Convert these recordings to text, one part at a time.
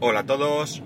Hola a todos.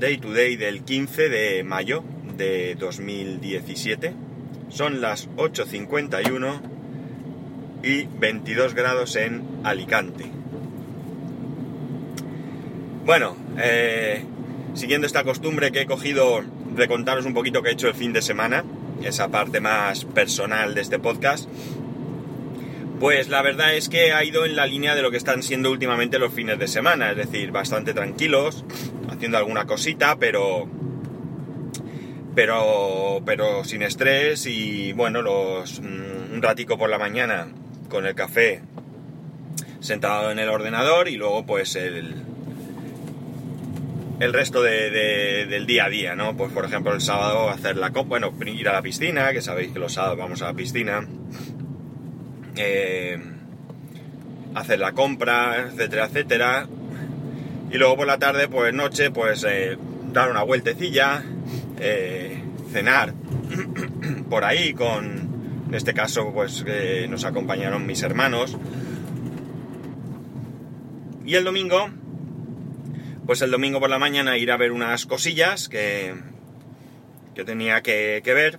Day to day del 15 de mayo de 2017. Son las 8.51 y 22 grados en Alicante. Bueno, eh, siguiendo esta costumbre que he cogido de contaros un poquito que he hecho el fin de semana, esa parte más personal de este podcast, pues la verdad es que ha ido en la línea de lo que están siendo últimamente los fines de semana, es decir, bastante tranquilos, haciendo alguna cosita, pero pero pero sin estrés y bueno, los mm, un ratico por la mañana con el café sentado en el ordenador y luego pues el el resto del día a día, ¿no? Pues por ejemplo el sábado hacer la bueno, ir a la piscina, que sabéis que los sábados vamos a la piscina, eh, hacer la compra, etcétera, etcétera. Y luego por la tarde, pues noche, pues eh, dar una vueltecilla, eh, cenar por ahí con, en este caso, pues nos acompañaron mis hermanos. Y el domingo, pues el domingo por la mañana ir a ver unas cosillas que, que tenía que, que ver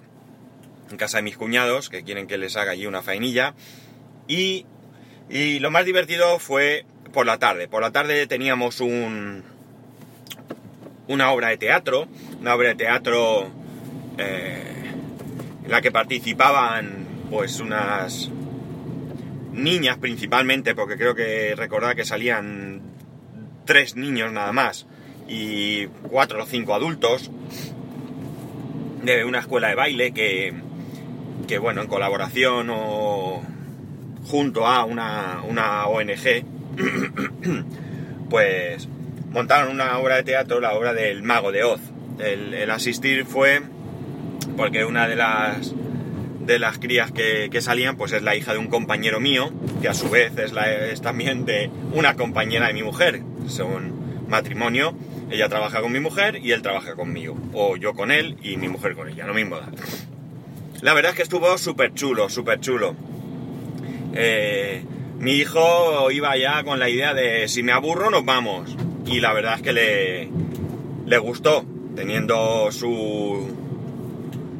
en casa de mis cuñados, que quieren que les haga allí una faenilla. Y, lo más divertido fue por la tarde. Por la tarde teníamos un, una obra de teatro, una obra de teatro eh, en la que participaban pues unas niñas principalmente, porque creo que recordar que salían tres niños nada más y cuatro o cinco adultos de una escuela de baile que, que bueno, en colaboración o junto a una, ONG, pues montaron una obra de teatro, la obra del Mago de Oz. El, asistir fue porque una de las de las crías que, salían, pues es la hija de un compañero mío, que a su vez es, la, es también de una compañera de mi mujer. Son matrimonio, ella trabaja con mi mujer y él trabaja conmigo. O yo con él y mi mujer con ella, lo mismo da. La verdad es que estuvo súper chulo, súper chulo. Eh, mi hijo iba ya con la idea de si me aburro nos vamos. Y la verdad es que le, le gustó, teniendo su,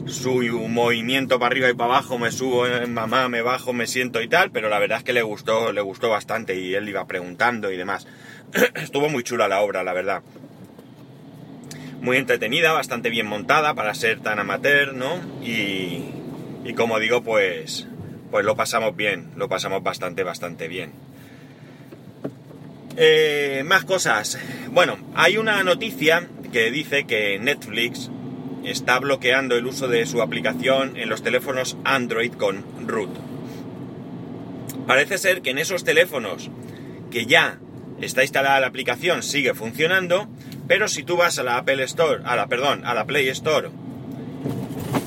su movimiento para arriba y para abajo, me subo, eh, mamá, me bajo, me siento y tal, pero la verdad es que le gustó, le gustó bastante y él iba preguntando y demás. Estuvo muy chula la obra, la verdad. Muy entretenida, bastante bien montada para ser tan amateur, ¿no? Y, y como digo, pues pues lo pasamos bien, lo pasamos bastante, bastante bien. Eh, más cosas. Bueno, hay una noticia que dice que Netflix está bloqueando el uso de su aplicación en los teléfonos Android con root. Parece ser que en esos teléfonos que ya está instalada la aplicación sigue funcionando, pero si tú vas a la Apple Store, a la perdón, a la Play Store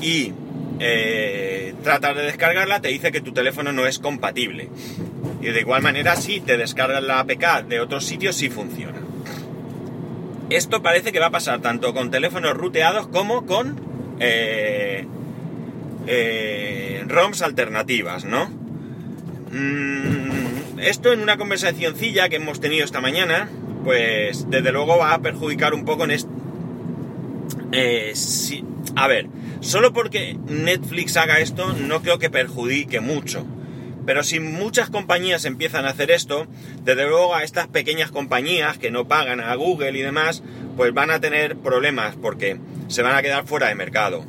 y eh, tratas de descargarla, te dice que tu teléfono no es compatible. Y de igual manera, si te descargas la APK de otros sitios, sí funciona. Esto parece que va a pasar tanto con teléfonos ruteados como con eh, eh, ROMs alternativas, ¿no? Mm, esto en una conversacioncilla que hemos tenido esta mañana, pues desde luego va a perjudicar un poco en esto. a ver, Solo porque Netflix haga esto no creo que perjudique mucho. Pero si muchas compañías empiezan a hacer esto, desde luego a estas pequeñas compañías que no pagan a Google y demás, pues van a tener problemas porque se van a quedar fuera de mercado.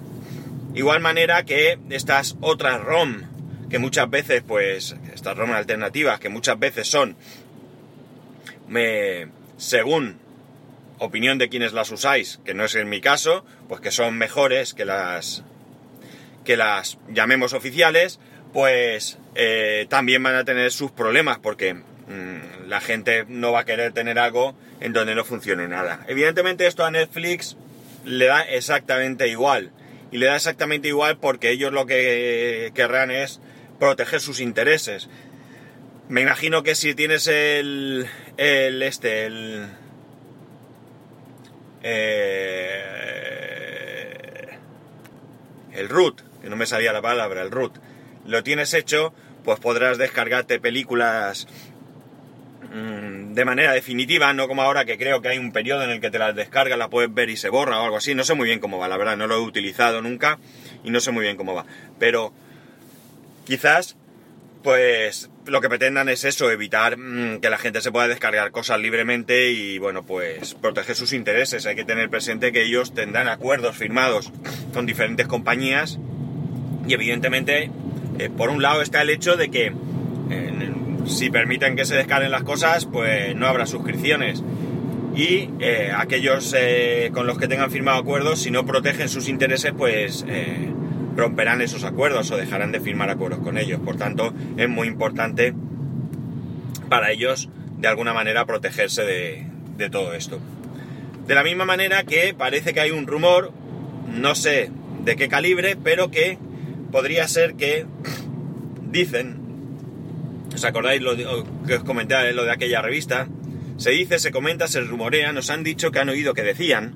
Igual manera que estas otras ROM, que muchas veces, pues, estas ROM alternativas, que muchas veces son, me, según opinión de quienes las usáis, que no es en mi caso, pues que son mejores que las que las llamemos oficiales, pues eh, también van a tener sus problemas porque mm, la gente no va a querer tener algo en donde no funcione nada. Evidentemente esto a Netflix le da exactamente igual. Y le da exactamente igual porque ellos lo que querrán es proteger sus intereses. Me imagino que si tienes el, el este, el, eh, el root, que no me salía la palabra, el root, lo tienes hecho, pues podrás descargarte películas mm, de manera definitiva, no como ahora que creo que hay un periodo en el que te las descargas, la puedes ver y se borra o algo así. No sé muy bien cómo va, la verdad, no lo he utilizado nunca y no sé muy bien cómo va. Pero quizás, pues lo que pretendan es eso, evitar mm, que la gente se pueda descargar cosas libremente y, bueno, pues proteger sus intereses. Hay que tener presente que ellos tendrán acuerdos firmados con diferentes compañías y evidentemente, eh, por un lado está el hecho de que si permiten que se descarguen las cosas, pues no habrá suscripciones. Y eh, aquellos eh, con los que tengan firmado acuerdos, si no protegen sus intereses, pues romperán esos acuerdos o dejarán de firmar acuerdos con ellos. Por tanto, es muy importante para ellos, de alguna manera, protegerse de, de todo esto. De la misma manera que parece que hay un rumor, no sé de qué calibre, pero que podría ser que dicen ¿Os acordáis lo que os comenté lo de aquella revista? Se dice, se comenta, se rumorea, nos han dicho que han oído que decían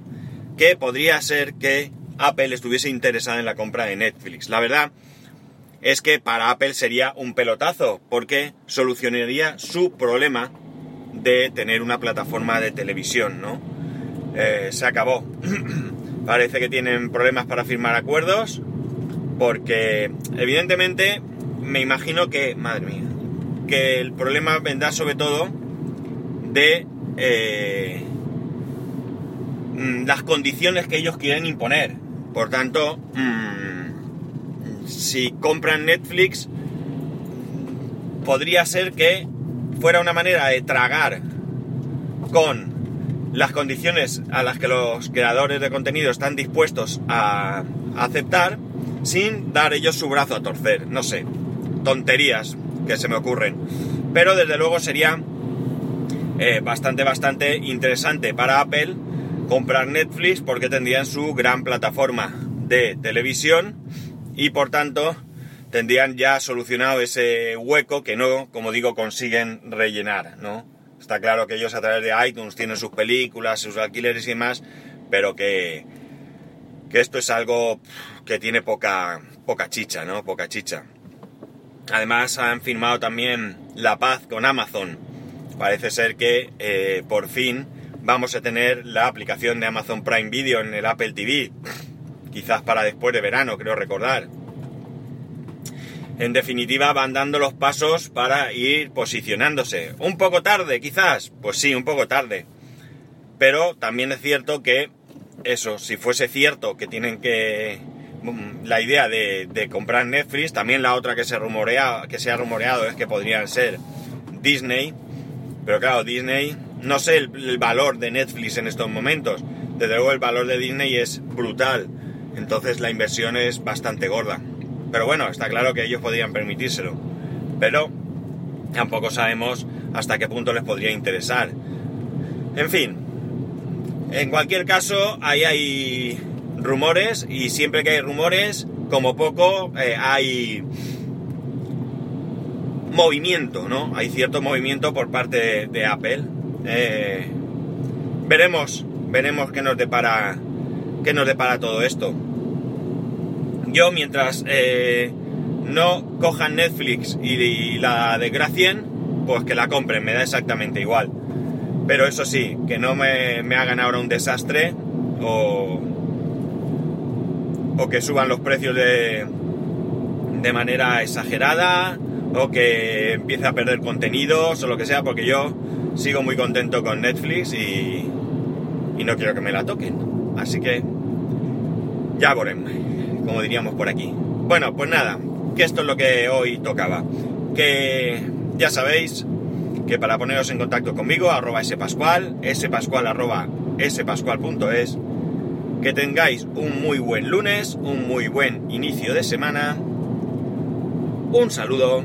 que podría ser que Apple estuviese interesada en la compra de Netflix. La verdad es que para Apple sería un pelotazo, porque solucionaría su problema de tener una plataforma de televisión, ¿no? Eh, se acabó. Parece que tienen problemas para firmar acuerdos, porque evidentemente me imagino que, madre mía, que el problema vendrá sobre todo de eh, mm, las condiciones que ellos quieren imponer. Por tanto, mm, si compran Netflix, podría ser que fuera una manera de tragar con las condiciones a las que los creadores de contenido están dispuestos a aceptar sin dar ellos su brazo a torcer. No sé, tonterías que se me ocurren. Pero desde luego sería eh, bastante, bastante interesante para Apple comprar Netflix porque tendrían su gran plataforma de televisión y por tanto tendrían ya solucionado ese hueco que no, como digo, consiguen rellenar, ¿no? Está claro que ellos a través de iTunes tienen sus películas, sus alquileres y demás, pero que, que esto es algo que tiene poca, poca chicha, ¿no? Poca chicha. Además han firmado también la paz con Amazon. Parece ser que eh, por fin vamos a tener la aplicación de Amazon Prime Video en el Apple TV. Quizás para después de verano, creo recordar. En definitiva, van dando los pasos para ir posicionándose. Un poco tarde, quizás. Pues sí, un poco tarde. Pero también es cierto que eso, si fuese cierto que tienen que la idea de, comprar Netflix, también la otra que se rumorea, que se ha rumoreado es que podrían ser Disney, pero claro, Disney, no sé el, valor de Netflix en estos momentos, desde luego el valor de Disney es brutal, entonces la inversión es bastante gorda. Pero bueno, está claro que ellos podrían permitírselo, pero tampoco sabemos hasta qué punto les podría interesar. En fin, en cualquier caso, ahí hay rumores y siempre que hay rumores, como poco, eh, hay movimiento, ¿no? Hay cierto movimiento por parte de, Apple. Eh, veremos, veremos qué nos depara, qué nos depara todo esto. Yo mientras eh, no cojan Netflix y, la desgracien, pues que la compren, me da exactamente igual. Pero eso sí, que no me, me hagan ahora un desastre o, o que suban los precios de, de manera exagerada o que empiece a perder contenidos o lo que sea, porque yo sigo muy contento con Netflix y, y no quiero que me la toquen. Así que ya veremos, como diríamos por aquí. Bueno, pues nada, que esto es lo que hoy tocaba. Que ya sabéis que para poneros en contacto conmigo, arroba spascual, spascual arroba spascual.es, que tengáis un muy buen lunes, un muy buen inicio de semana. Un saludo